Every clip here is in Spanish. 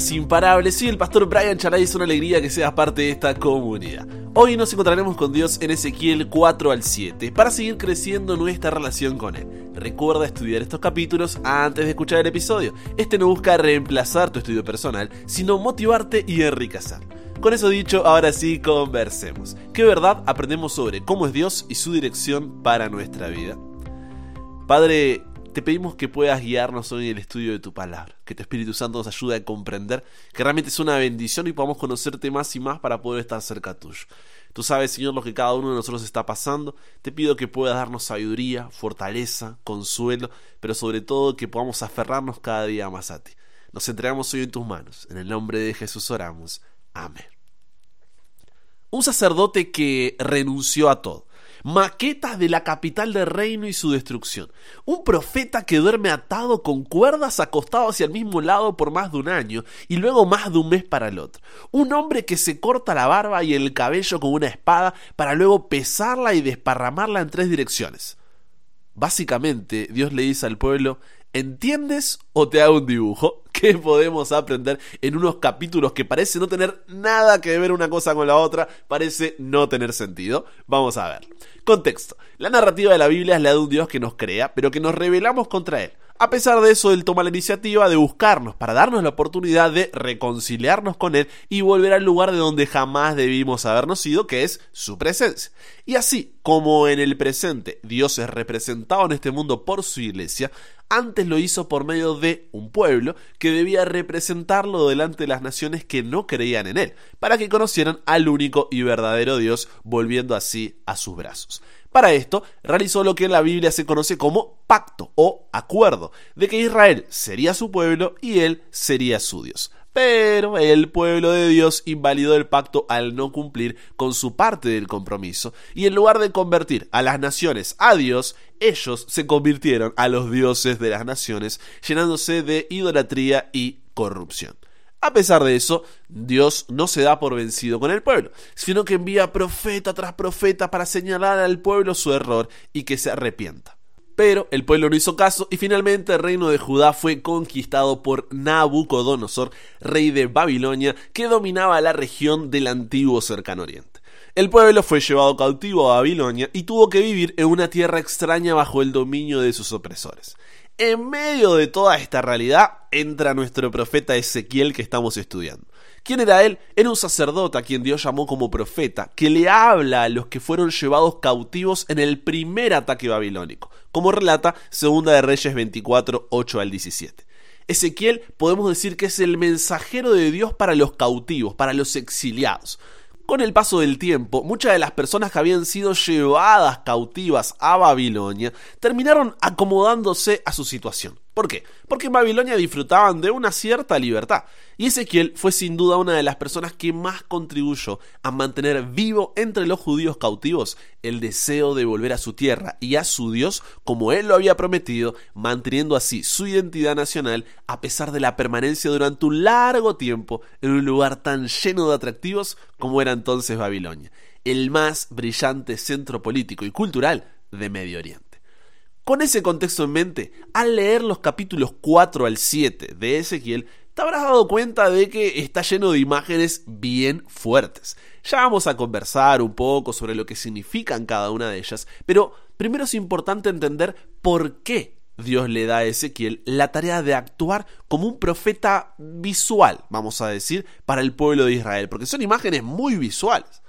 podcast imparable. Soy el pastor Brian Charay, es una alegría que seas parte de esta comunidad. Hoy nos encontraremos con Dios en Ezequiel 4 al 7 para seguir creciendo nuestra relación con Él. Recuerda estudiar estos capítulos antes de escuchar el episodio. Este no busca reemplazar tu estudio personal, sino motivarte y enriquecer. Con eso dicho, ahora sí conversemos. ¿Qué verdad aprendemos sobre cómo es Dios y su dirección para nuestra vida? Padre, te pedimos que puedas guiarnos hoy en el estudio de tu palabra, que tu Espíritu Santo nos ayude a comprender que realmente es una bendición y podamos conocerte más y más para poder estar cerca tuyo. Tú sabes, Señor, lo que cada uno de nosotros está pasando. Te pido que puedas darnos sabiduría, fortaleza, consuelo, pero sobre todo que podamos aferrarnos cada día más a ti. Nos entregamos hoy en tus manos. En el nombre de Jesús oramos. Amén. Un sacerdote que renunció a todo maquetas de la capital del reino y su destrucción. Un profeta que duerme atado con cuerdas acostado hacia el mismo lado por más de un año y luego más de un mes para el otro. Un hombre que se corta la barba y el cabello con una espada para luego pesarla y desparramarla en tres direcciones. Básicamente, Dios le dice al pueblo, ¿entiendes o te hago un dibujo? ¿Qué podemos aprender en unos capítulos que parece no tener nada que ver una cosa con la otra? Parece no tener sentido. Vamos a ver. Contexto. La narrativa de la Biblia es la de un Dios que nos crea, pero que nos rebelamos contra Él. A pesar de eso, Él toma la iniciativa de buscarnos para darnos la oportunidad de reconciliarnos con Él y volver al lugar de donde jamás debimos habernos ido, que es su presencia. Y así como en el presente Dios es representado en este mundo por su iglesia, antes lo hizo por medio de un pueblo que debía representarlo delante de las naciones que no creían en él, para que conocieran al único y verdadero Dios, volviendo así a sus brazos. Para esto, realizó lo que en la Biblia se conoce como pacto o acuerdo, de que Israel sería su pueblo y él sería su Dios. Pero el pueblo de Dios invalidó el pacto al no cumplir con su parte del compromiso, y en lugar de convertir a las naciones a Dios, ellos se convirtieron a los dioses de las naciones, llenándose de idolatría y corrupción. A pesar de eso, Dios no se da por vencido con el pueblo, sino que envía profeta tras profeta para señalar al pueblo su error y que se arrepienta. Pero el pueblo no hizo caso y finalmente el reino de Judá fue conquistado por Nabucodonosor, rey de Babilonia, que dominaba la región del antiguo cercano oriente. El pueblo fue llevado cautivo a Babilonia y tuvo que vivir en una tierra extraña bajo el dominio de sus opresores. En medio de toda esta realidad entra nuestro profeta Ezequiel que estamos estudiando. ¿Quién era él? Era un sacerdote a quien Dios llamó como profeta, que le habla a los que fueron llevados cautivos en el primer ataque babilónico, como relata Segunda de Reyes 24, 8 al 17. Ezequiel podemos decir que es el mensajero de Dios para los cautivos, para los exiliados. Con el paso del tiempo, muchas de las personas que habían sido llevadas cautivas a Babilonia terminaron acomodándose a su situación. ¿Por qué? Porque en Babilonia disfrutaban de una cierta libertad. Y Ezequiel fue sin duda una de las personas que más contribuyó a mantener vivo entre los judíos cautivos el deseo de volver a su tierra y a su Dios como él lo había prometido, manteniendo así su identidad nacional a pesar de la permanencia durante un largo tiempo en un lugar tan lleno de atractivos como era entonces Babilonia, el más brillante centro político y cultural de Medio Oriente. Con ese contexto en mente, al leer los capítulos 4 al 7 de Ezequiel, te habrás dado cuenta de que está lleno de imágenes bien fuertes. Ya vamos a conversar un poco sobre lo que significan cada una de ellas, pero primero es importante entender por qué Dios le da a Ezequiel la tarea de actuar como un profeta visual, vamos a decir, para el pueblo de Israel, porque son imágenes muy visuales.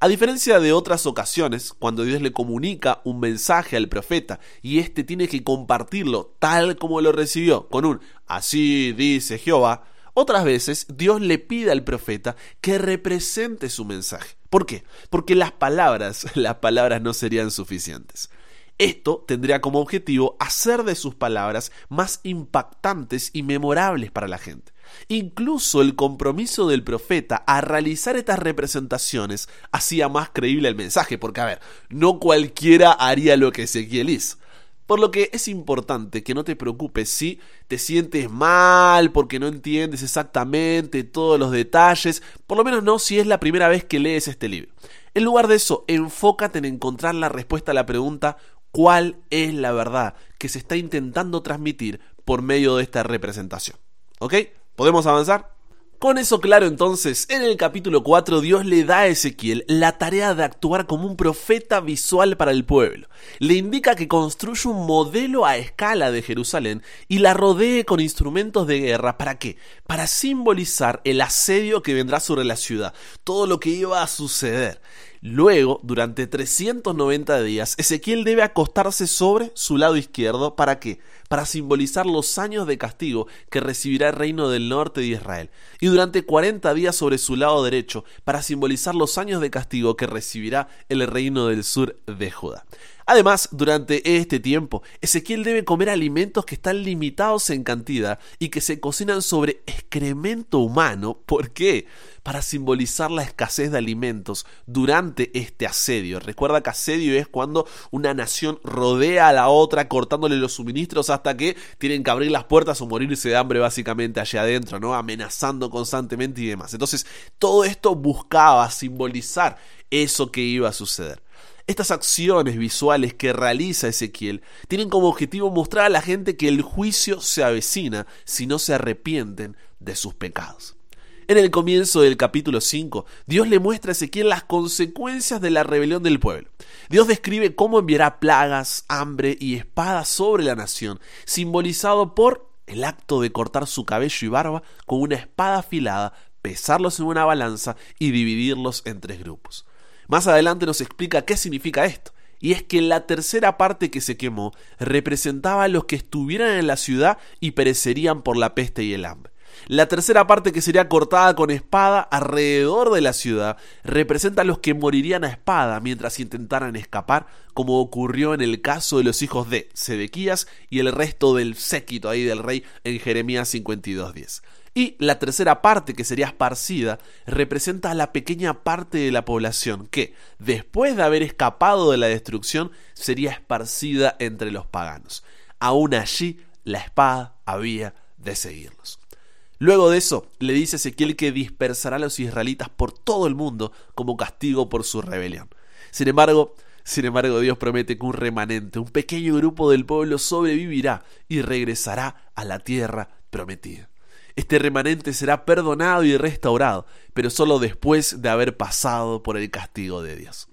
A diferencia de otras ocasiones, cuando Dios le comunica un mensaje al profeta y éste tiene que compartirlo tal como lo recibió, con un así dice Jehová, otras veces Dios le pide al profeta que represente su mensaje. ¿Por qué? Porque las palabras, las palabras no serían suficientes. Esto tendría como objetivo hacer de sus palabras más impactantes y memorables para la gente. Incluso el compromiso del profeta a realizar estas representaciones hacía más creíble el mensaje, porque a ver, no cualquiera haría lo que Ezequiel hizo. Por lo que es importante que no te preocupes si te sientes mal porque no entiendes exactamente todos los detalles, por lo menos no si es la primera vez que lees este libro. En lugar de eso, enfócate en encontrar la respuesta a la pregunta ¿cuál es la verdad que se está intentando transmitir por medio de esta representación? ¿Ok? ¿Podemos avanzar? Con eso claro entonces, en el capítulo 4 Dios le da a Ezequiel la tarea de actuar como un profeta visual para el pueblo. Le indica que construya un modelo a escala de Jerusalén y la rodee con instrumentos de guerra. ¿Para qué? Para simbolizar el asedio que vendrá sobre la ciudad, todo lo que iba a suceder. Luego, durante 390 días, Ezequiel debe acostarse sobre su lado izquierdo. ¿Para qué? Para simbolizar los años de castigo que recibirá el reino del norte de Israel. Y durante 40 días sobre su lado derecho, para simbolizar los años de castigo que recibirá el reino del sur de Judá. Además, durante este tiempo, Ezequiel debe comer alimentos que están limitados en cantidad y que se cocinan sobre excremento humano. ¿Por qué? Para simbolizar la escasez de alimentos durante este asedio. Recuerda que asedio es cuando una nación rodea a la otra cortándole los suministros hasta que tienen que abrir las puertas o morirse de hambre básicamente allá adentro, ¿no? Amenazando constantemente y demás. Entonces, todo esto buscaba simbolizar eso que iba a suceder. Estas acciones visuales que realiza Ezequiel tienen como objetivo mostrar a la gente que el juicio se avecina si no se arrepienten de sus pecados. En el comienzo del capítulo 5, Dios le muestra a Ezequiel las consecuencias de la rebelión del pueblo. Dios describe cómo enviará plagas, hambre y espada sobre la nación, simbolizado por el acto de cortar su cabello y barba con una espada afilada, pesarlos en una balanza y dividirlos en tres grupos. Más adelante nos explica qué significa esto. Y es que la tercera parte que se quemó representaba a los que estuvieran en la ciudad y perecerían por la peste y el hambre. La tercera parte que sería cortada con espada alrededor de la ciudad representa a los que morirían a espada mientras intentaran escapar, como ocurrió en el caso de los hijos de Sedequías y el resto del séquito ahí del rey en Jeremías 52.10. Y la tercera parte, que sería esparcida, representa a la pequeña parte de la población que, después de haber escapado de la destrucción, sería esparcida entre los paganos. Aún allí, la espada había de seguirlos. Luego de eso, le dice Ezequiel que dispersará a los israelitas por todo el mundo como castigo por su rebelión. Sin embargo, sin embargo, Dios promete que un remanente, un pequeño grupo del pueblo sobrevivirá y regresará a la tierra prometida. Este remanente será perdonado y restaurado, pero solo después de haber pasado por el castigo de Dios.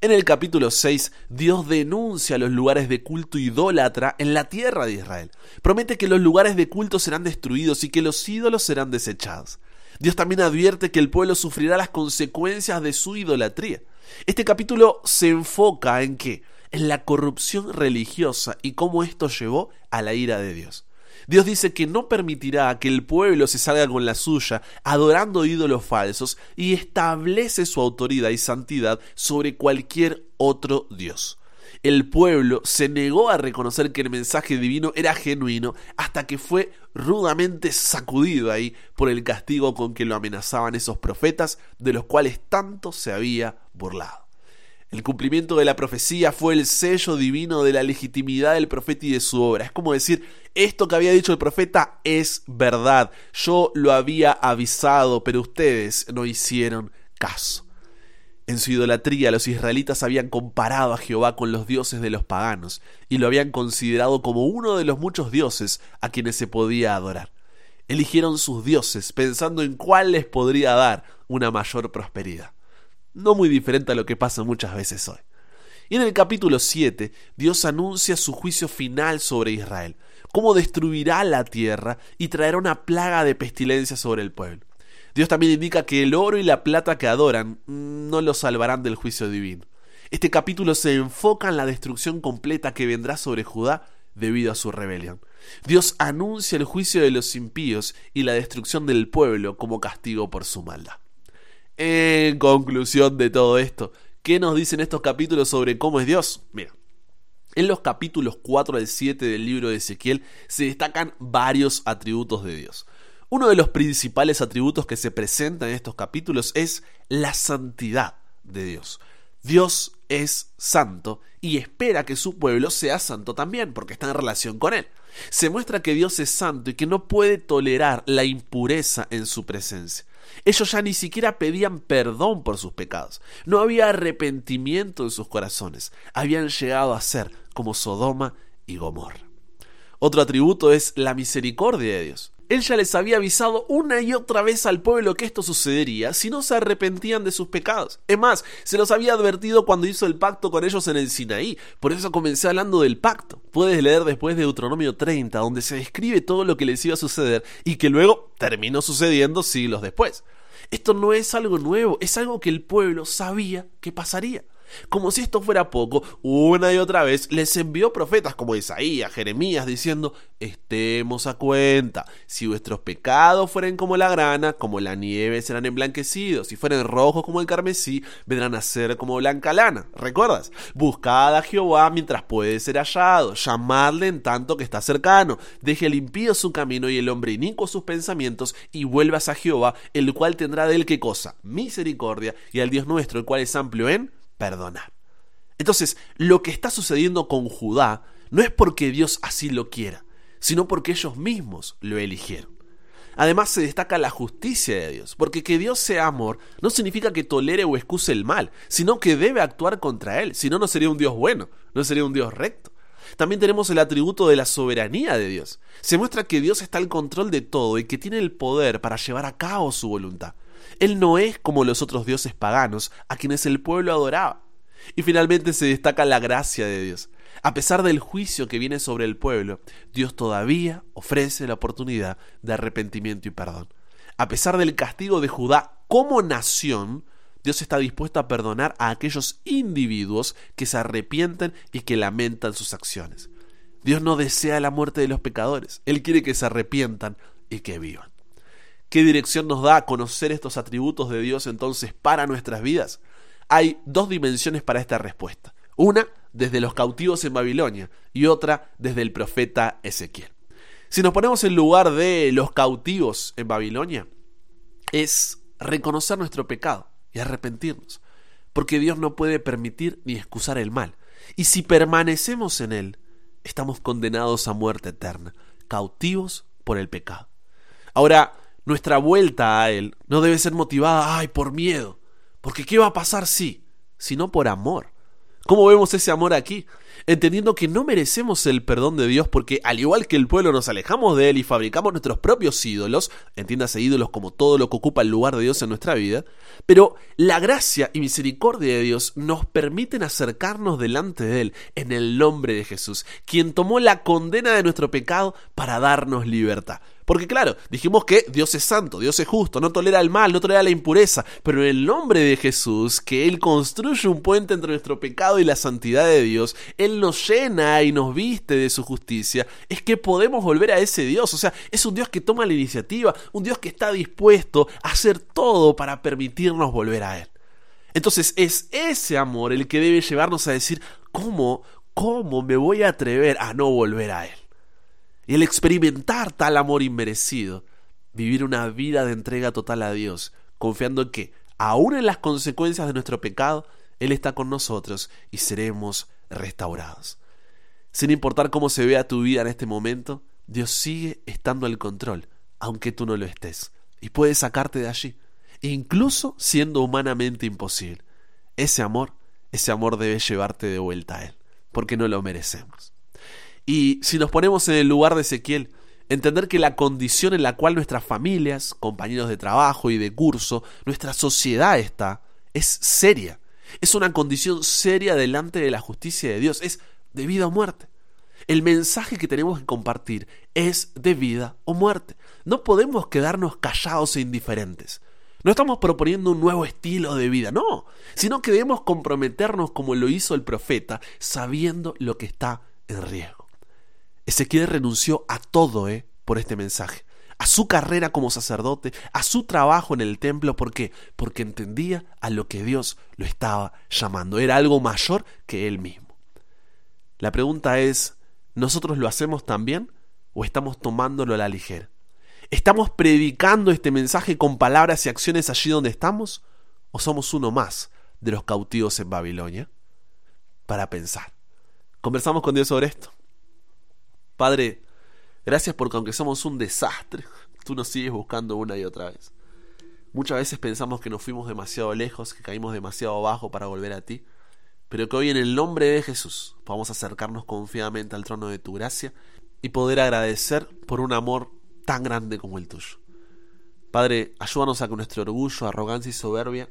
En el capítulo 6, Dios denuncia los lugares de culto idólatra en la tierra de Israel. Promete que los lugares de culto serán destruidos y que los ídolos serán desechados. Dios también advierte que el pueblo sufrirá las consecuencias de su idolatría. Este capítulo se enfoca en qué? En la corrupción religiosa y cómo esto llevó a la ira de Dios. Dios dice que no permitirá que el pueblo se salga con la suya, adorando ídolos falsos, y establece su autoridad y santidad sobre cualquier otro Dios. El pueblo se negó a reconocer que el mensaje divino era genuino hasta que fue rudamente sacudido ahí por el castigo con que lo amenazaban esos profetas de los cuales tanto se había burlado. El cumplimiento de la profecía fue el sello divino de la legitimidad del profeta y de su obra. Es como decir, esto que había dicho el profeta es verdad. Yo lo había avisado, pero ustedes no hicieron caso. En su idolatría los israelitas habían comparado a Jehová con los dioses de los paganos y lo habían considerado como uno de los muchos dioses a quienes se podía adorar. Eligieron sus dioses pensando en cuál les podría dar una mayor prosperidad no muy diferente a lo que pasa muchas veces hoy. Y en el capítulo 7, Dios anuncia su juicio final sobre Israel, cómo destruirá la tierra y traerá una plaga de pestilencia sobre el pueblo. Dios también indica que el oro y la plata que adoran no los salvarán del juicio divino. Este capítulo se enfoca en la destrucción completa que vendrá sobre Judá debido a su rebelión. Dios anuncia el juicio de los impíos y la destrucción del pueblo como castigo por su maldad. En conclusión de todo esto, ¿qué nos dicen estos capítulos sobre cómo es Dios? Mira, en los capítulos 4 al 7 del libro de Ezequiel se destacan varios atributos de Dios. Uno de los principales atributos que se presentan en estos capítulos es la santidad de Dios. Dios es santo y espera que su pueblo sea santo también, porque está en relación con él. Se muestra que Dios es santo y que no puede tolerar la impureza en su presencia. Ellos ya ni siquiera pedían perdón por sus pecados. No había arrepentimiento en sus corazones. Habían llegado a ser como Sodoma y Gomorra. Otro atributo es la misericordia de Dios. Él ya les había avisado una y otra vez al pueblo que esto sucedería si no se arrepentían de sus pecados. Es más, se los había advertido cuando hizo el pacto con ellos en el Sinaí. Por eso comencé hablando del pacto. Puedes leer después de Deuteronomio 30, donde se describe todo lo que les iba a suceder y que luego terminó sucediendo siglos después. Esto no es algo nuevo, es algo que el pueblo sabía que pasaría. Como si esto fuera poco, una y otra vez les envió profetas como Isaías, Jeremías, diciendo, estemos a cuenta, si vuestros pecados fueren como la grana, como la nieve serán emblanquecidos, si fueren rojos como el carmesí, vendrán a ser como blanca lana. ¿Recuerdas? Buscad a Jehová mientras puede ser hallado, llamadle en tanto que está cercano, deje limpio su camino y el hombre inicuo sus pensamientos, y vuelvas a Jehová, el cual tendrá de él qué cosa? Misericordia, y al Dios nuestro, el cual es amplio en perdonar. Entonces, lo que está sucediendo con Judá no es porque Dios así lo quiera, sino porque ellos mismos lo eligieron. Además se destaca la justicia de Dios, porque que Dios sea amor no significa que tolere o excuse el mal, sino que debe actuar contra él, si no, no sería un Dios bueno, no sería un Dios recto. También tenemos el atributo de la soberanía de Dios. Se muestra que Dios está al control de todo y que tiene el poder para llevar a cabo su voluntad. Él no es como los otros dioses paganos a quienes el pueblo adoraba. Y finalmente se destaca la gracia de Dios. A pesar del juicio que viene sobre el pueblo, Dios todavía ofrece la oportunidad de arrepentimiento y perdón. A pesar del castigo de Judá como nación, Dios está dispuesto a perdonar a aquellos individuos que se arrepienten y que lamentan sus acciones. Dios no desea la muerte de los pecadores, Él quiere que se arrepientan y que vivan. ¿Qué dirección nos da a conocer estos atributos de Dios entonces para nuestras vidas? Hay dos dimensiones para esta respuesta. Una desde los cautivos en Babilonia y otra desde el profeta Ezequiel. Si nos ponemos en lugar de los cautivos en Babilonia, es reconocer nuestro pecado y arrepentirnos, porque Dios no puede permitir ni excusar el mal. Y si permanecemos en Él, estamos condenados a muerte eterna, cautivos por el pecado. Ahora, nuestra vuelta a Él no debe ser motivada, ay, por miedo. Porque ¿qué va a pasar si? Sino por amor. ¿Cómo vemos ese amor aquí? Entendiendo que no merecemos el perdón de Dios porque al igual que el pueblo nos alejamos de Él y fabricamos nuestros propios ídolos, entiéndase ídolos como todo lo que ocupa el lugar de Dios en nuestra vida, pero la gracia y misericordia de Dios nos permiten acercarnos delante de Él en el nombre de Jesús, quien tomó la condena de nuestro pecado para darnos libertad. Porque claro, dijimos que Dios es santo, Dios es justo, no tolera el mal, no tolera la impureza, pero en el nombre de Jesús, que Él construye un puente entre nuestro pecado y la santidad de Dios, Él nos llena y nos viste de su justicia, es que podemos volver a ese Dios. O sea, es un Dios que toma la iniciativa, un Dios que está dispuesto a hacer todo para permitirnos volver a Él. Entonces es ese amor el que debe llevarnos a decir, ¿cómo, cómo me voy a atrever a no volver a Él? Y el experimentar tal amor inmerecido, vivir una vida de entrega total a Dios, confiando que, aun en las consecuencias de nuestro pecado, Él está con nosotros y seremos restaurados. Sin importar cómo se vea tu vida en este momento, Dios sigue estando al control, aunque tú no lo estés, y puede sacarte de allí, incluso siendo humanamente imposible. Ese amor, ese amor debe llevarte de vuelta a Él, porque no lo merecemos. Y si nos ponemos en el lugar de Ezequiel, entender que la condición en la cual nuestras familias, compañeros de trabajo y de curso, nuestra sociedad está, es seria. Es una condición seria delante de la justicia de Dios. Es de vida o muerte. El mensaje que tenemos que compartir es de vida o muerte. No podemos quedarnos callados e indiferentes. No estamos proponiendo un nuevo estilo de vida, no, sino que debemos comprometernos como lo hizo el profeta, sabiendo lo que está en riesgo. Ezequiel renunció a todo, ¿eh? Por este mensaje. A su carrera como sacerdote, a su trabajo en el templo. ¿Por qué? Porque entendía a lo que Dios lo estaba llamando. Era algo mayor que él mismo. La pregunta es, ¿nosotros lo hacemos también o estamos tomándolo a la ligera? ¿Estamos predicando este mensaje con palabras y acciones allí donde estamos? ¿O somos uno más de los cautivos en Babilonia? Para pensar. Conversamos con Dios sobre esto. Padre, gracias porque aunque somos un desastre, tú nos sigues buscando una y otra vez. Muchas veces pensamos que nos fuimos demasiado lejos, que caímos demasiado bajo para volver a ti, pero que hoy en el nombre de Jesús podamos acercarnos confiadamente al trono de tu gracia y poder agradecer por un amor tan grande como el tuyo. Padre, ayúdanos a que nuestro orgullo, arrogancia y soberbia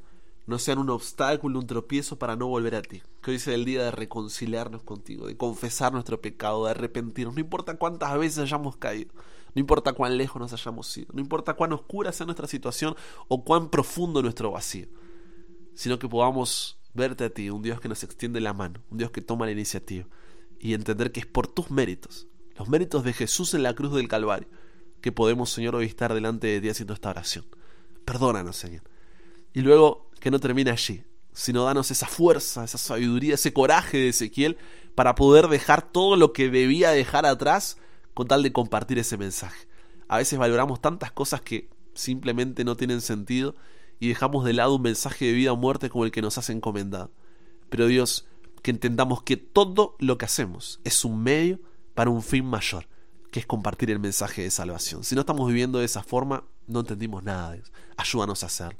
no sean un obstáculo, un tropiezo para no volver a ti. Que hoy sea el día de reconciliarnos contigo, de confesar nuestro pecado, de arrepentirnos. No importa cuántas veces hayamos caído, no importa cuán lejos nos hayamos ido, no importa cuán oscura sea nuestra situación o cuán profundo nuestro vacío, sino que podamos verte a ti, un Dios que nos extiende la mano, un Dios que toma la iniciativa y entender que es por tus méritos, los méritos de Jesús en la cruz del Calvario, que podemos, Señor, hoy estar delante de ti haciendo esta oración. Perdónanos, Señor. Y luego que no termine allí, sino danos esa fuerza, esa sabiduría, ese coraje de Ezequiel para poder dejar todo lo que debía dejar atrás con tal de compartir ese mensaje. A veces valoramos tantas cosas que simplemente no tienen sentido y dejamos de lado un mensaje de vida o muerte como el que nos has encomendado. Pero Dios, que entendamos que todo lo que hacemos es un medio para un fin mayor, que es compartir el mensaje de salvación. Si no estamos viviendo de esa forma, no entendimos nada, Dios. Ayúdanos a hacerlo.